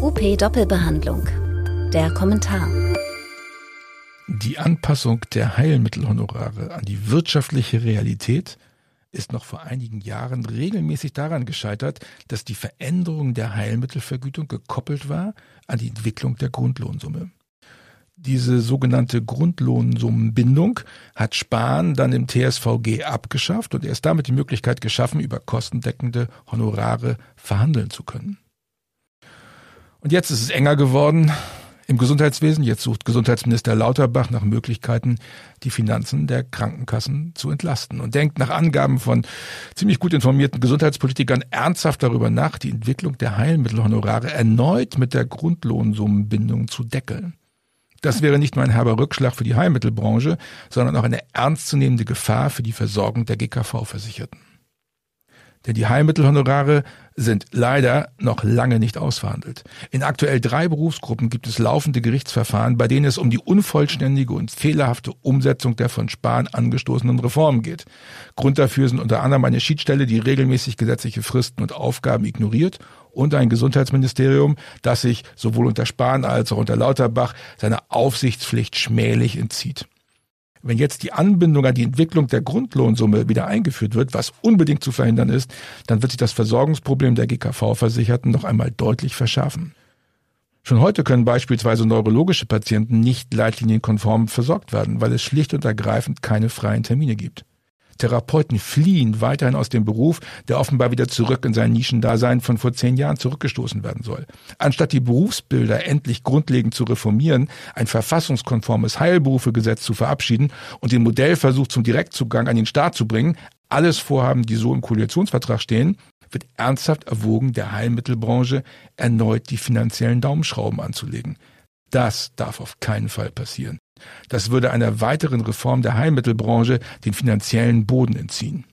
UP Doppelbehandlung. Der Kommentar. Die Anpassung der Heilmittelhonorare an die wirtschaftliche Realität ist noch vor einigen Jahren regelmäßig daran gescheitert, dass die Veränderung der Heilmittelvergütung gekoppelt war an die Entwicklung der Grundlohnsumme. Diese sogenannte Grundlohnsummenbindung hat Spahn dann im TSVG abgeschafft und erst damit die Möglichkeit geschaffen, über kostendeckende Honorare verhandeln zu können. Und jetzt ist es enger geworden im Gesundheitswesen. Jetzt sucht Gesundheitsminister Lauterbach nach Möglichkeiten, die Finanzen der Krankenkassen zu entlasten und denkt nach Angaben von ziemlich gut informierten Gesundheitspolitikern ernsthaft darüber nach, die Entwicklung der Heilmittelhonorare erneut mit der Grundlohnsummenbindung zu deckeln. Das wäre nicht nur ein herber Rückschlag für die Heilmittelbranche, sondern auch eine ernstzunehmende Gefahr für die Versorgung der GKV-Versicherten. Denn die Heilmittelhonorare sind leider noch lange nicht ausverhandelt. In aktuell drei Berufsgruppen gibt es laufende Gerichtsverfahren, bei denen es um die unvollständige und fehlerhafte Umsetzung der von Spahn angestoßenen Reformen geht. Grund dafür sind unter anderem eine Schiedsstelle, die regelmäßig gesetzliche Fristen und Aufgaben ignoriert und ein Gesundheitsministerium, das sich sowohl unter Spahn als auch unter Lauterbach seiner Aufsichtspflicht schmählich entzieht. Wenn jetzt die Anbindung an die Entwicklung der Grundlohnsumme wieder eingeführt wird, was unbedingt zu verhindern ist, dann wird sich das Versorgungsproblem der GKV-Versicherten noch einmal deutlich verschärfen. Schon heute können beispielsweise neurologische Patienten nicht leitlinienkonform versorgt werden, weil es schlicht und ergreifend keine freien Termine gibt. Therapeuten fliehen weiterhin aus dem Beruf, der offenbar wieder zurück in sein Nischendasein von vor zehn Jahren zurückgestoßen werden soll. Anstatt die Berufsbilder endlich grundlegend zu reformieren, ein verfassungskonformes Heilberufegesetz zu verabschieden und den Modellversuch zum Direktzugang an den Staat zu bringen, alles Vorhaben, die so im Koalitionsvertrag stehen, wird ernsthaft erwogen, der Heilmittelbranche erneut die finanziellen Daumenschrauben anzulegen. Das darf auf keinen Fall passieren. Das würde einer weiteren Reform der Heilmittelbranche den finanziellen Boden entziehen.